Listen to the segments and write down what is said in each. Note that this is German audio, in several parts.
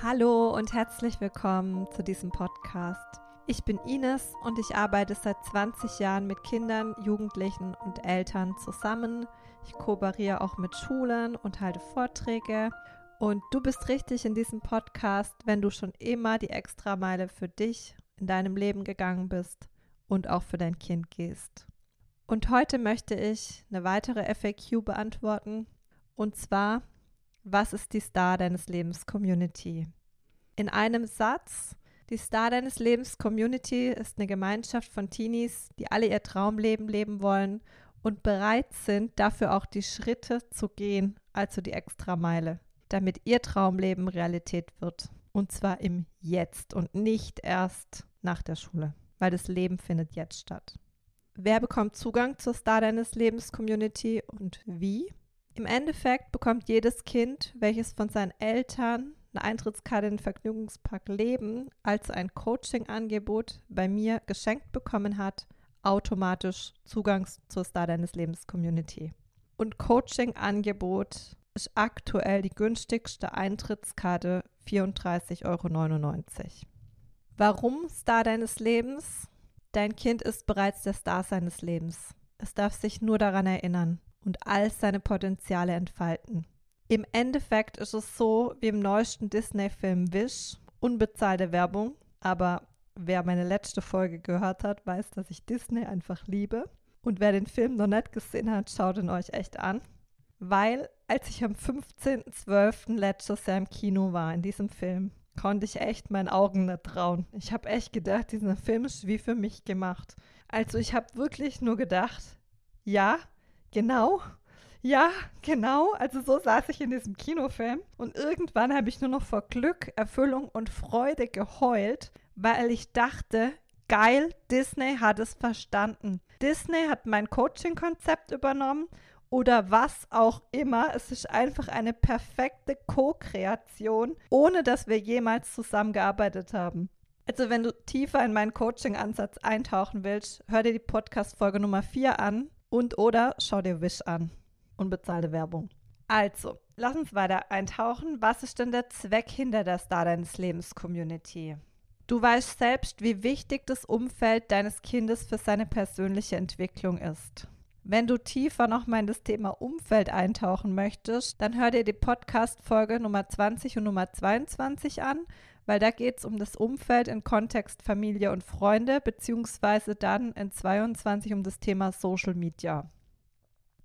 Hallo und herzlich willkommen zu diesem Podcast. Ich bin Ines und ich arbeite seit 20 Jahren mit Kindern, Jugendlichen und Eltern zusammen. Ich kooperiere auch mit Schulen und halte Vorträge. Und du bist richtig in diesem Podcast, wenn du schon immer die Extrameile für dich in deinem Leben gegangen bist und auch für dein Kind gehst. Und heute möchte ich eine weitere FAQ beantworten. Und zwar, was ist die Star deines Lebens Community? In einem Satz, die Star deines Lebens Community ist eine Gemeinschaft von Teenies, die alle ihr Traumleben leben wollen und bereit sind, dafür auch die Schritte zu gehen, also die Extrameile, damit ihr Traumleben Realität wird. Und zwar im Jetzt und nicht erst nach der Schule, weil das Leben findet jetzt statt. Wer bekommt Zugang zur Star deines Lebens Community und wie? Im Endeffekt bekommt jedes Kind, welches von seinen Eltern eine Eintrittskarte in den Vergnügungspark Leben als ein Coaching-Angebot bei mir geschenkt bekommen hat, automatisch Zugang zur Star deines Lebens Community. Und Coaching-Angebot ist aktuell die günstigste Eintrittskarte 34,99 Euro. Warum Star deines Lebens? Dein Kind ist bereits der Star seines Lebens. Es darf sich nur daran erinnern und all seine Potenziale entfalten. Im Endeffekt ist es so wie im neuesten Disney-Film Wish, unbezahlte Werbung, aber wer meine letzte Folge gehört hat, weiß, dass ich Disney einfach liebe. Und wer den Film noch nicht gesehen hat, schaut ihn euch echt an. Weil, als ich am 15.12. letztes Jahr im Kino war, in diesem Film, konnte ich echt meinen Augen nicht trauen. Ich habe echt gedacht, dieser Film ist wie für mich gemacht. Also ich habe wirklich nur gedacht, ja, Genau. Ja, genau. Also so saß ich in diesem Kinofilm und irgendwann habe ich nur noch vor Glück, Erfüllung und Freude geheult, weil ich dachte, geil, Disney hat es verstanden. Disney hat mein Coaching-Konzept übernommen oder was auch immer. Es ist einfach eine perfekte Co-Kreation, ohne dass wir jemals zusammengearbeitet haben. Also wenn du tiefer in meinen Coaching-Ansatz eintauchen willst, hör dir die Podcast-Folge Nummer 4 an und oder schau dir Wish an. Unbezahlte Werbung. Also, lass uns weiter eintauchen. Was ist denn der Zweck hinter der Star deines Lebens Community? Du weißt selbst, wie wichtig das Umfeld deines Kindes für seine persönliche Entwicklung ist. Wenn du tiefer nochmal in das Thema Umfeld eintauchen möchtest, dann hör dir die Podcast-Folge Nummer 20 und Nummer 22 an, weil da geht es um das Umfeld in Kontext Familie und Freunde, beziehungsweise dann in 22 um das Thema Social Media.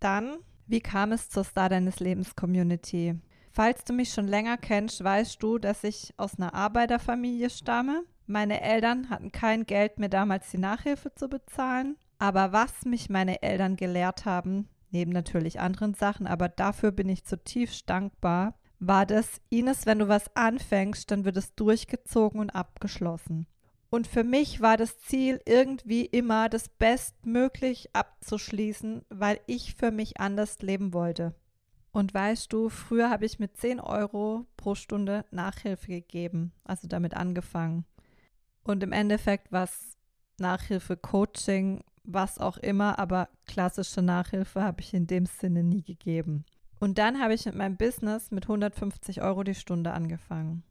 Dann, wie kam es zur Star deines Lebens Community? Falls du mich schon länger kennst, weißt du, dass ich aus einer Arbeiterfamilie stamme. Meine Eltern hatten kein Geld mehr damals die Nachhilfe zu bezahlen. Aber was mich meine Eltern gelehrt haben, neben natürlich anderen Sachen, aber dafür bin ich zutiefst dankbar, war das, Ines, wenn du was anfängst, dann wird es durchgezogen und abgeschlossen. Und für mich war das Ziel irgendwie immer, das bestmöglich abzuschließen, weil ich für mich anders leben wollte. Und weißt du, früher habe ich mit 10 Euro pro Stunde Nachhilfe gegeben, also damit angefangen. Und im Endeffekt war es Nachhilfe, Coaching, was auch immer, aber klassische Nachhilfe habe ich in dem Sinne nie gegeben. Und dann habe ich mit meinem Business mit 150 Euro die Stunde angefangen.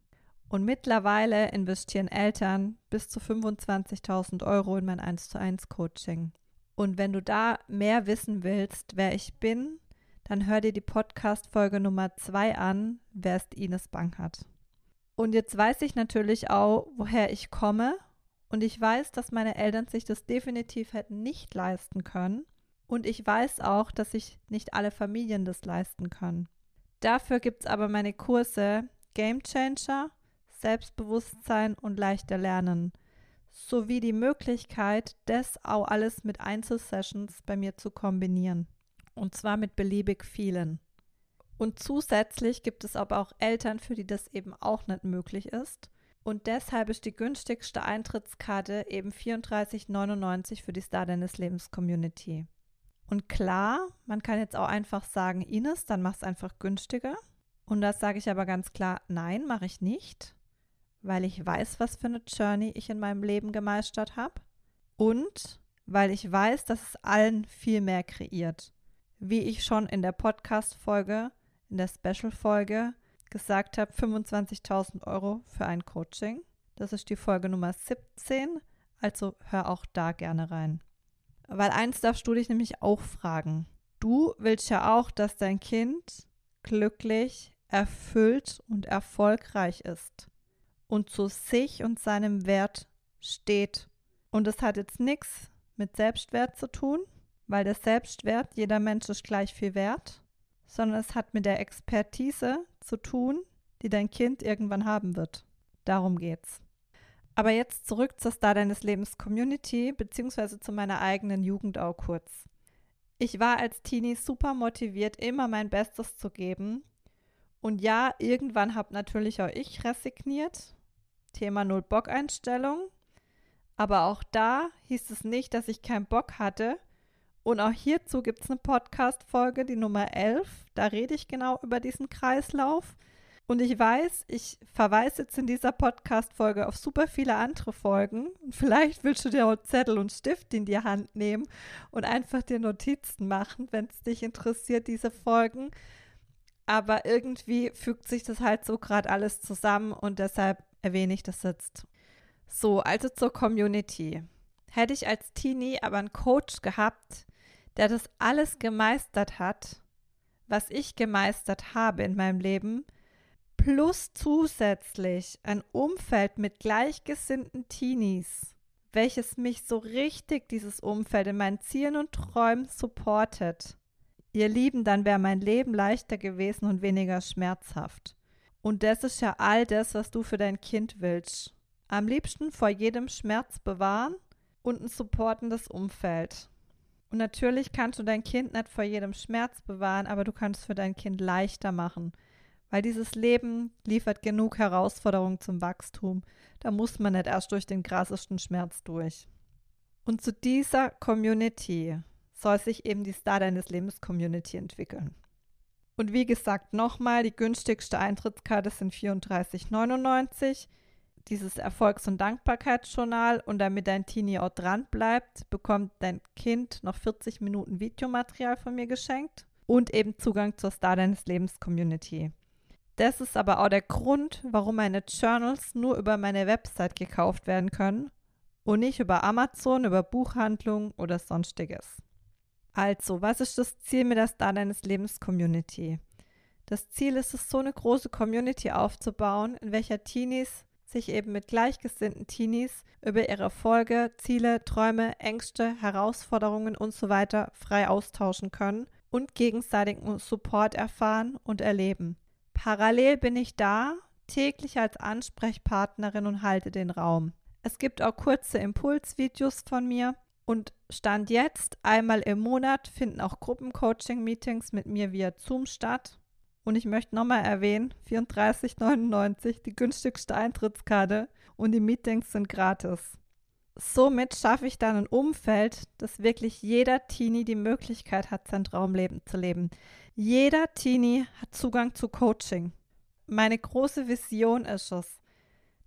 Und mittlerweile investieren Eltern bis zu 25.000 Euro in mein 1 zu 1 Coaching. Und wenn du da mehr wissen willst, wer ich bin, dann hör dir die Podcast-Folge Nummer 2 an, wer ist Ines Bankert. Und jetzt weiß ich natürlich auch, woher ich komme. Und ich weiß, dass meine Eltern sich das definitiv hätten nicht leisten können. Und ich weiß auch, dass sich nicht alle Familien das leisten können. Dafür gibt es aber meine Kurse Game Changer, Selbstbewusstsein und leichter Lernen, sowie die Möglichkeit, das auch alles mit Einzelsessions bei mir zu kombinieren. Und zwar mit beliebig vielen. Und zusätzlich gibt es aber auch Eltern, für die das eben auch nicht möglich ist. Und deshalb ist die günstigste Eintrittskarte eben 34,99 für die Star deines Lebens Community. Und klar, man kann jetzt auch einfach sagen, Ines, dann mach es einfach günstiger. Und das sage ich aber ganz klar, nein, mache ich nicht, weil ich weiß, was für eine Journey ich in meinem Leben gemeistert habe. Und weil ich weiß, dass es allen viel mehr kreiert. Wie ich schon in der Podcast-Folge, in der Special-Folge gesagt habe, 25.000 Euro für ein Coaching. Das ist die Folge Nummer 17, also hör auch da gerne rein. Weil eins darfst du dich nämlich auch fragen. Du willst ja auch, dass dein Kind glücklich, erfüllt und erfolgreich ist und zu sich und seinem Wert steht. Und das hat jetzt nichts mit Selbstwert zu tun, weil der Selbstwert, jeder Mensch ist gleich viel wert, sondern es hat mit der Expertise zu tun, die dein Kind irgendwann haben wird. Darum geht's. Aber jetzt zurück zur Star deines Lebens Community, beziehungsweise zu meiner eigenen Jugend auch kurz. Ich war als Teenie super motiviert, immer mein Bestes zu geben. Und ja, irgendwann habe natürlich auch ich resigniert. Thema Null-Bock-Einstellung. Aber auch da hieß es nicht, dass ich keinen Bock hatte. Und auch hierzu gibt es eine Podcast-Folge, die Nummer 11. Da rede ich genau über diesen Kreislauf. Und ich weiß, ich verweise jetzt in dieser Podcast-Folge auf super viele andere Folgen. Vielleicht willst du dir auch Zettel und Stift in die Hand nehmen und einfach dir Notizen machen, wenn es dich interessiert, diese Folgen. Aber irgendwie fügt sich das halt so gerade alles zusammen und deshalb erwähne ich das jetzt. So, also zur Community. Hätte ich als Teenie aber einen Coach gehabt, der das alles gemeistert hat, was ich gemeistert habe in meinem Leben, plus zusätzlich ein Umfeld mit gleichgesinnten Teenies, welches mich so richtig dieses Umfeld in meinen Zielen und Träumen supportet. Ihr Lieben, dann wäre mein Leben leichter gewesen und weniger schmerzhaft. Und das ist ja all das, was du für dein Kind willst. Am liebsten vor jedem Schmerz bewahren und ein supportendes Umfeld. Und natürlich kannst du dein Kind nicht vor jedem Schmerz bewahren, aber du kannst es für dein Kind leichter machen. Weil dieses Leben liefert genug Herausforderungen zum Wachstum. Da muss man nicht erst durch den krassesten Schmerz durch. Und zu dieser Community soll sich eben die Star deines Lebens Community entwickeln. Und wie gesagt, nochmal, die günstigste Eintrittskarte sind 34,99. Dieses Erfolgs- und Dankbarkeitsjournal und damit dein Teenie auch dran bleibt, bekommt dein Kind noch 40 Minuten Videomaterial von mir geschenkt und eben Zugang zur Star deines Lebens Community. Das ist aber auch der Grund, warum meine Journals nur über meine Website gekauft werden können und nicht über Amazon, über Buchhandlung oder sonstiges. Also, was ist das Ziel mit der Star deines Lebens Community? Das Ziel ist es, so eine große Community aufzubauen, in welcher Teenies sich eben mit gleichgesinnten Teenies über ihre Erfolge, Ziele, Träume, Ängste, Herausforderungen und so frei austauschen können und gegenseitigen Support erfahren und erleben. Parallel bin ich da, täglich als Ansprechpartnerin und halte den Raum. Es gibt auch kurze Impulsvideos von mir und Stand jetzt, einmal im Monat finden auch Gruppencoaching-Meetings mit mir via Zoom statt. Und ich möchte nochmal erwähnen, 34,99 die günstigste Eintrittskarte und die Meetings sind gratis. Somit schaffe ich dann ein Umfeld, dass wirklich jeder Teenie die Möglichkeit hat, sein Traumleben zu leben. Jeder Teenie hat Zugang zu Coaching. Meine große Vision ist es,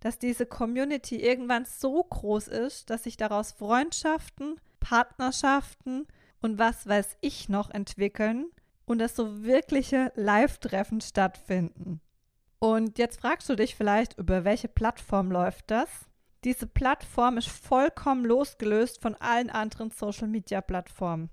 dass diese Community irgendwann so groß ist, dass sich daraus Freundschaften, Partnerschaften und was weiß ich noch entwickeln und dass so wirkliche Live-Treffen stattfinden. Und jetzt fragst du dich vielleicht, über welche Plattform läuft das? Diese Plattform ist vollkommen losgelöst von allen anderen Social-Media-Plattformen.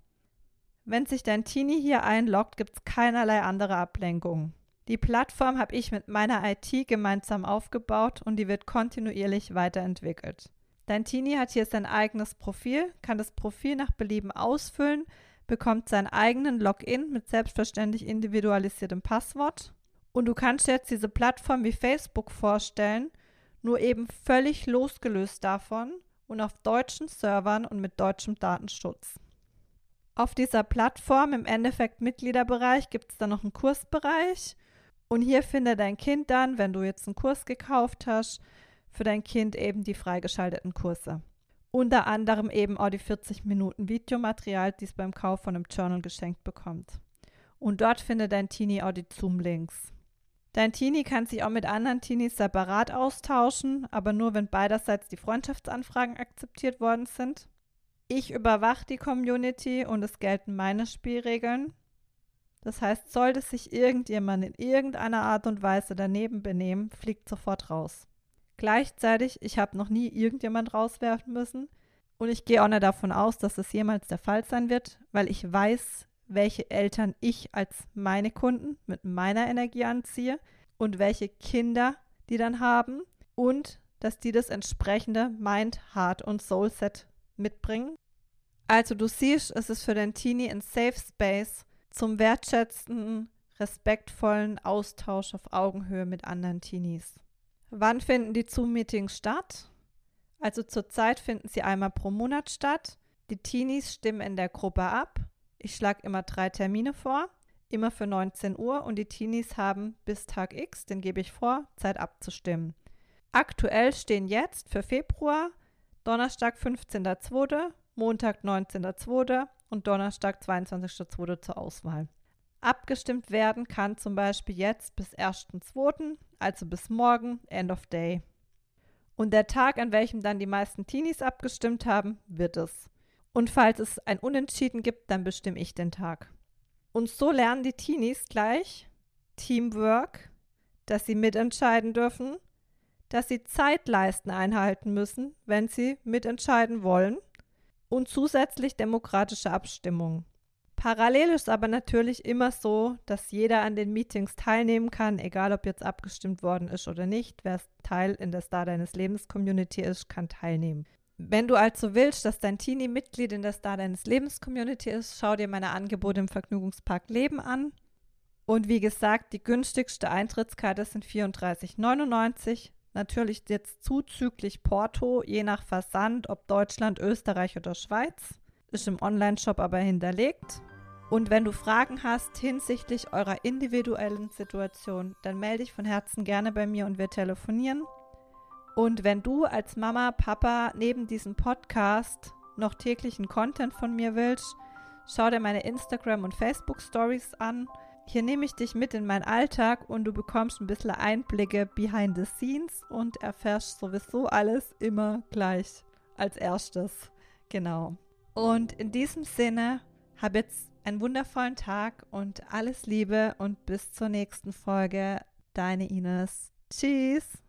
Wenn sich dein Teenie hier einloggt, gibt es keinerlei andere Ablenkung. Die Plattform habe ich mit meiner IT gemeinsam aufgebaut und die wird kontinuierlich weiterentwickelt. Dein Teenie hat hier sein eigenes Profil, kann das Profil nach Belieben ausfüllen, bekommt seinen eigenen Login mit selbstverständlich individualisiertem Passwort. Und du kannst jetzt diese Plattform wie Facebook vorstellen, nur eben völlig losgelöst davon und auf deutschen Servern und mit deutschem Datenschutz. Auf dieser Plattform im Endeffekt Mitgliederbereich gibt es dann noch einen Kursbereich und hier findet dein Kind dann, wenn du jetzt einen Kurs gekauft hast, für dein Kind eben die freigeschalteten Kurse. Unter anderem eben auch die 40 Minuten Videomaterial, die es beim Kauf von einem Journal geschenkt bekommt. Und dort findet dein Teenie auch die Zoom-Links. Dein Teenie kann sich auch mit anderen Teenies separat austauschen, aber nur, wenn beiderseits die Freundschaftsanfragen akzeptiert worden sind. Ich überwache die Community und es gelten meine Spielregeln. Das heißt, sollte sich irgendjemand in irgendeiner Art und Weise daneben benehmen, fliegt sofort raus. Gleichzeitig, ich habe noch nie irgendjemand rauswerfen müssen und ich gehe auch nicht davon aus, dass es jemals der Fall sein wird, weil ich weiß, welche Eltern ich als meine Kunden mit meiner Energie anziehe und welche Kinder die dann haben und dass die das entsprechende Mind, Heart und Soul Set mitbringen. Also du siehst, es ist für den Teenie ein Safe Space zum wertschätzenden, respektvollen Austausch auf Augenhöhe mit anderen Teenies. Wann finden die Zoom-Meetings statt? Also zurzeit finden sie einmal pro Monat statt. Die Teenies stimmen in der Gruppe ab. Ich schlage immer drei Termine vor, immer für 19 Uhr und die Teenies haben bis Tag X, den gebe ich vor, Zeit abzustimmen. Aktuell stehen jetzt für Februar Donnerstag 15.02., Montag 19.02. und Donnerstag 22.02. zur Auswahl. Abgestimmt werden kann zum Beispiel jetzt bis 1.2., also bis morgen, End of Day. Und der Tag, an welchem dann die meisten Teenies abgestimmt haben, wird es. Und falls es ein Unentschieden gibt, dann bestimme ich den Tag. Und so lernen die Teenies gleich Teamwork, dass sie mitentscheiden dürfen, dass sie Zeitleisten einhalten müssen, wenn sie mitentscheiden wollen und zusätzlich demokratische Abstimmung. Parallel ist aber natürlich immer so, dass jeder an den Meetings teilnehmen kann, egal ob jetzt abgestimmt worden ist oder nicht. Wer Teil in der Star deines Lebens Community ist, kann teilnehmen. Wenn du also willst, dass dein Teenie Mitglied in der Star deines Lebens Community ist, schau dir meine Angebote im Vergnügungspark Leben an. Und wie gesagt, die günstigste Eintrittskarte sind 34,99. Natürlich jetzt zuzüglich Porto, je nach Versand, ob Deutschland, Österreich oder Schweiz. Ist im Online-Shop aber hinterlegt. Und wenn du Fragen hast hinsichtlich eurer individuellen Situation, dann melde dich von Herzen gerne bei mir und wir telefonieren. Und wenn du als Mama, Papa neben diesem Podcast noch täglichen Content von mir willst, schau dir meine Instagram- und Facebook-Stories an. Hier nehme ich dich mit in meinen Alltag und du bekommst ein bisschen Einblicke behind the scenes und erfährst sowieso alles immer gleich als erstes. Genau. Und in diesem Sinne, hab jetzt einen wundervollen Tag und alles Liebe und bis zur nächsten Folge. Deine Ines. Tschüss.